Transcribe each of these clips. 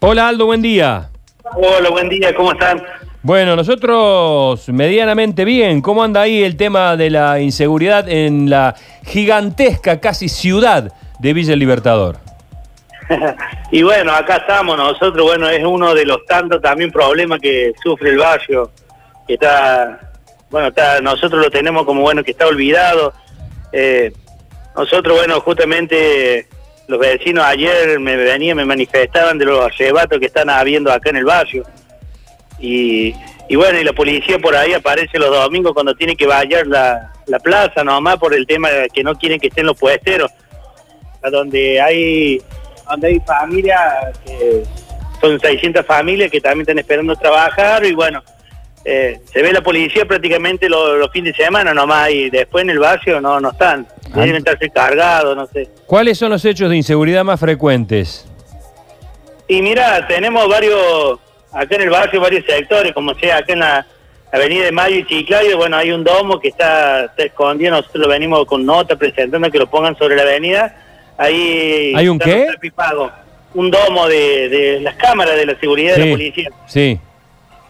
Hola Aldo, buen día. Hola, buen día, ¿cómo están? Bueno, nosotros medianamente bien. ¿Cómo anda ahí el tema de la inseguridad en la gigantesca casi ciudad de Villa El Libertador? y bueno, acá estamos nosotros, bueno, es uno de los tantos también problemas que sufre el barrio, que está, bueno, está, nosotros lo tenemos como bueno, que está olvidado. Eh, nosotros, bueno, justamente los vecinos ayer me venían, me manifestaban de los arrebatos que están habiendo acá en el barrio. Y, y bueno, y la policía por ahí aparece los domingos cuando tiene que vallar la, la plaza, nomás por el tema que no quieren que estén los puesteros, a donde hay, donde hay familias, que son 600 familias que también están esperando trabajar y bueno, eh, se ve la policía prácticamente los, fines de semana nomás y después en el barrio no, no están, ah. deben estarse cargados, no sé. ¿Cuáles son los hechos de inseguridad más frecuentes? Y mira, tenemos varios acá en el barrio varios sectores, como sea acá en la Avenida de Mayo y Chiclayo, bueno, hay un domo que está, escondido, nosotros lo venimos con nota presentando que lo pongan sobre la avenida. Ahí ¿Hay un qué? Un domo de, las cámaras de la seguridad de la policía. Sí.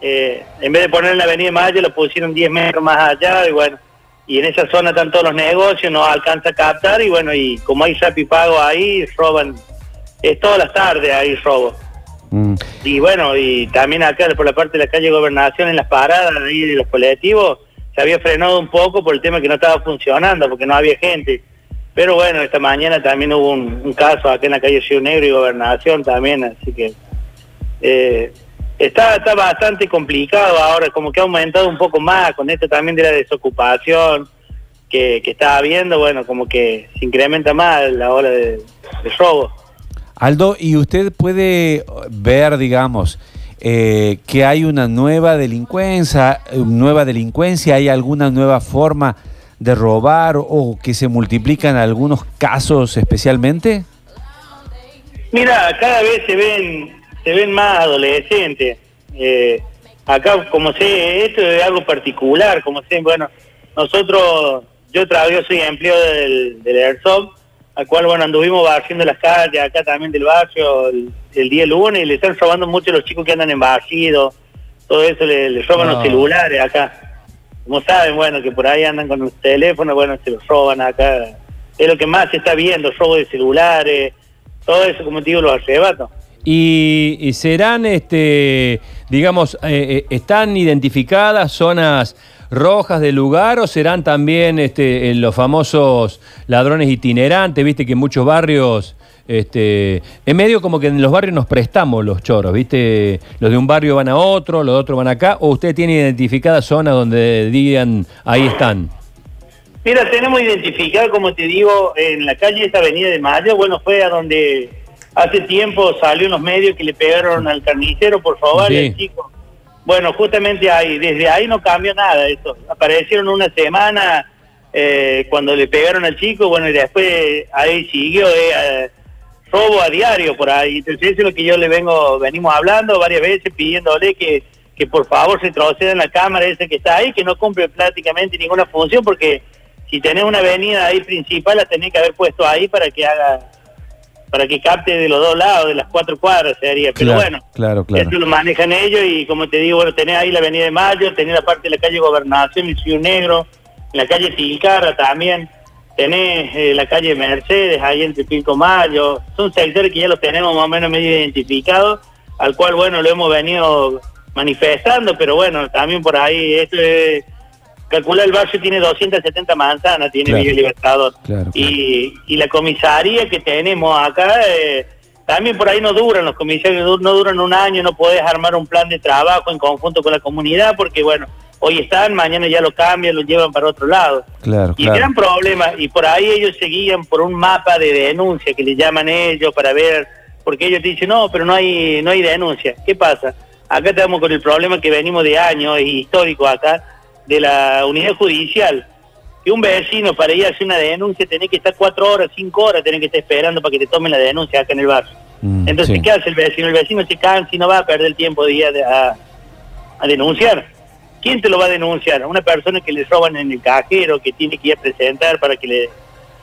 Eh, en vez de poner en la Avenida de Mayo, lo pusieron 10 metros más allá y bueno, y en esa zona están todos los negocios, no alcanza a captar y bueno, y como hay pago ahí, roban, es todas las tardes ahí robo. Mm. Y bueno, y también acá por la parte de la calle Gobernación, en las paradas ahí de los colectivos, se había frenado un poco por el tema que no estaba funcionando, porque no había gente. Pero bueno, esta mañana también hubo un, caso acá en la calle Ciudad Negro y Gobernación también, así que eh, está, está bastante complicado ahora, como que ha aumentado un poco más con esto también de la desocupación que, que está habiendo, bueno, como que se incrementa más la ola de, de robo. Aldo, ¿y usted puede ver, digamos, eh, que hay una nueva delincuencia, nueva delincuencia, hay alguna nueva forma de robar o que se multiplican algunos casos especialmente? Mira, cada vez se ven, se ven más adolescentes. Eh, acá, como sé, esto es algo particular, como sé, bueno, nosotros, yo trabajo, soy empleado del, del Airsoft al cual, bueno, anduvimos barriendo las calles acá también del barrio el, día lunes y le están robando mucho a los chicos que andan en barrido, todo eso, le, roban los celulares acá. Como saben, bueno, que por ahí andan con los teléfonos, bueno, se los roban acá. Es lo que más se está viendo, robo de celulares, todo eso, como te digo, los arrebatos. Y, serán, este, digamos, eh, eh, están identificadas zonas rojas del lugar o serán también este, los famosos ladrones itinerantes? Viste que en muchos barrios, este, en medio como que en los barrios nos prestamos los choros, ¿viste? Los de un barrio van a otro, los de otro van acá, o usted tiene identificada zonas donde digan, ahí están. Mira, tenemos identificado, como te digo, en la calle esta Avenida de Mayo, bueno, fue a donde hace tiempo salió unos medios que le pegaron al carnicero, por favor, el chico bueno, justamente ahí, desde ahí no cambió nada eso. Aparecieron una semana eh, cuando le pegaron al chico, bueno, y después ahí siguió eh, robo a diario por ahí. Entonces eso es lo que yo le vengo, venimos hablando varias veces pidiéndole que, que por favor se en la cámara esa que está ahí, que no cumple prácticamente ninguna función, porque si tenés una avenida ahí principal la tenés que haber puesto ahí para que haga para que capte de los dos lados, de las cuatro cuadras sería. Pero bueno, claro, claro. eso lo manejan ellos y como te digo, bueno, tenés ahí la Avenida de Mayo, tenés la parte de la calle Gobernación, el Ciudad Negro, la calle Tilcara también, tenés eh, la calle Mercedes, ahí entre Pico Mayo, son sectores que ya los tenemos más o menos medio identificados, al cual, bueno, lo hemos venido manifestando, pero bueno, también por ahí, esto es calcula el barrio tiene 270 manzanas, tiene Villa Libertador. Y, y, la comisaría que tenemos acá, eh, también por ahí no duran, los comisarios no duran un año, no podés armar un plan de trabajo en conjunto con la comunidad, porque bueno, hoy están, mañana ya lo cambian, lo llevan para otro lado. y el gran problema, y por ahí ellos seguían por un mapa de denuncia que le llaman ellos para ver, porque ellos dicen, no, pero no hay, no hay denuncia. ¿Qué pasa? Acá estamos con el problema que venimos de años, histórico acá, de la unidad judicial, que un vecino para ir a hacer una denuncia tiene que estar cuatro horas, cinco horas, tiene que estar esperando para que te tomen la denuncia acá en el barrio. Mm, Entonces, ¿qué hace el vecino? El vecino se cansa y no va a perder el tiempo de ir a, denunciar. ¿Quién te lo va a denunciar? Una persona que le roban en el cajero, que tiene que ir a presentar para que le,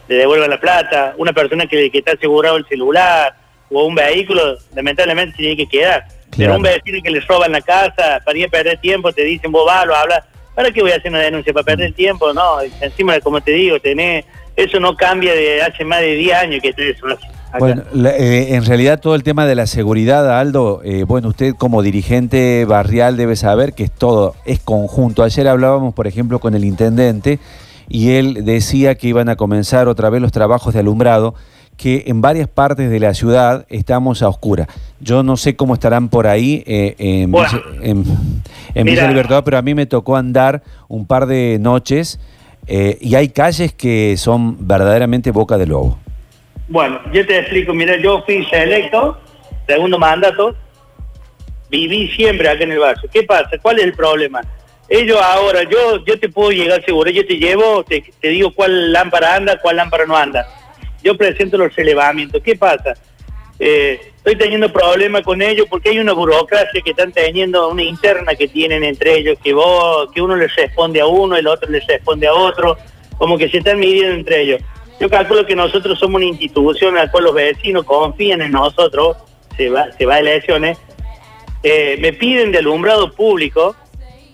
devuelvan la plata, una persona que, que está asegurado el celular, o un vehículo, lamentablemente tiene que quedar. Pero un vecino que le roban la casa, para ir a perder tiempo, te dicen, vos vas, lo hablas, ¿para qué voy a hacer una denuncia? ¿Para perder tiempo? No, encima, como te digo, tenés, eso no cambia de hace más de 10 años que está eso. Bueno, la- eh, en realidad todo el tema de la seguridad, Aldo, eh, bueno, usted como dirigente barrial debe saber que es todo, es conjunto. Ayer hablábamos, por ejemplo, con el intendente y él decía que iban a comenzar otra vez los trabajos de alumbrado, que en varias partes de la ciudad estamos a oscura. Yo no sé cómo estarán por ahí eh, en, Bueno. Villa, en- en Villa Mira. Libertador, pero a mí me tocó andar un par de noches eh, y hay calles que son verdaderamente boca de lobo. Bueno, yo te explico, mira, yo fui electo, segundo mandato, viví siempre acá en el barrio. ¿Qué pasa? ¿Cuál es el problema? Ellos ahora, yo yo te puedo llegar seguro, yo te llevo, te, te digo cuál lámpara anda, cuál lámpara no anda. Yo presento los relevamientos. ¿Qué pasa? Eh, estoy teniendo problemas con ellos porque hay una burocracia que están teniendo, una interna que tienen entre ellos, que vos, que uno les responde a uno, el otro les responde a otro, como que se están midiendo entre ellos. Yo calculo que nosotros somos una institución en la cual los vecinos confían en nosotros, se va, se va a elecciones, eh, me piden de alumbrado público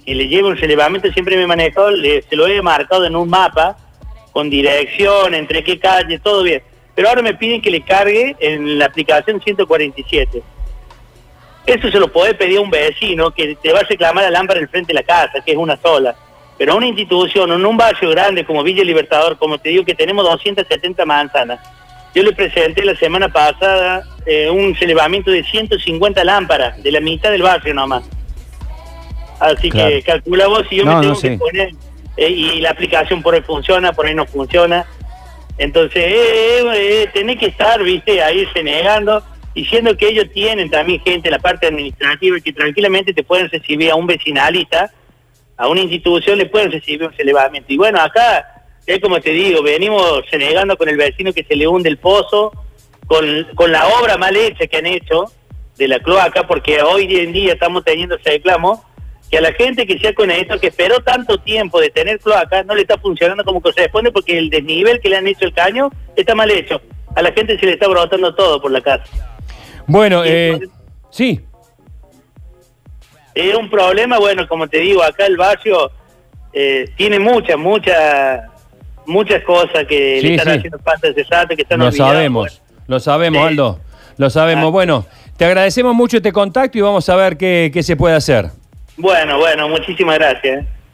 y le llevo un relevamiento, siempre me he manejado, se lo he marcado en un mapa, con dirección, entre qué calle, todo bien. Pero ahora me piden que le cargue en la aplicación 147. Eso se lo puede pedir a un vecino que te va a reclamar la lámpara en frente de la casa, que es una sola. Pero a una institución, en un barrio grande como Villa Libertador, como te digo que tenemos 270 manzanas, yo le presenté la semana pasada eh, un relevamiento de 150 lámparas, de la mitad del barrio nomás. Así Claro. que calcula vos si yo No, me tengo no que poner y la aplicación por ahí funciona, por ahí no funciona. Entonces, eh, eh, eh, tenés que estar, viste, ahí renegando, diciendo que ellos tienen también gente en la parte administrativa que tranquilamente te pueden recibir a un vecinalista, a una institución le pueden recibir un relevamiento. Y bueno, acá, es como te digo, venimos renegando con el vecino que se le hunde el pozo, con, con la obra mal hecha que han hecho de la cloaca, porque hoy en día estamos teniendo ese reclamo, que a la gente que se ha conectado, que esperó tanto tiempo de tener cloaca, no le está funcionando como corresponde porque el desnivel que le han hecho el caño está mal hecho. A la gente se le está brotando todo por la casa. Bueno, Sí, eh, sí, Es un problema, bueno, como te digo, acá el barrio eh, tiene muchas, muchas, muchas cosas que Sí, le están sí. haciendo falta ese rato, que están lo sabemos, lo sabemos, Sí. Aldo, lo sabemos. Ah. Bueno, te agradecemos mucho este contacto y vamos a ver qué, qué se puede hacer. Bueno, bueno, muchísimas gracias. eh.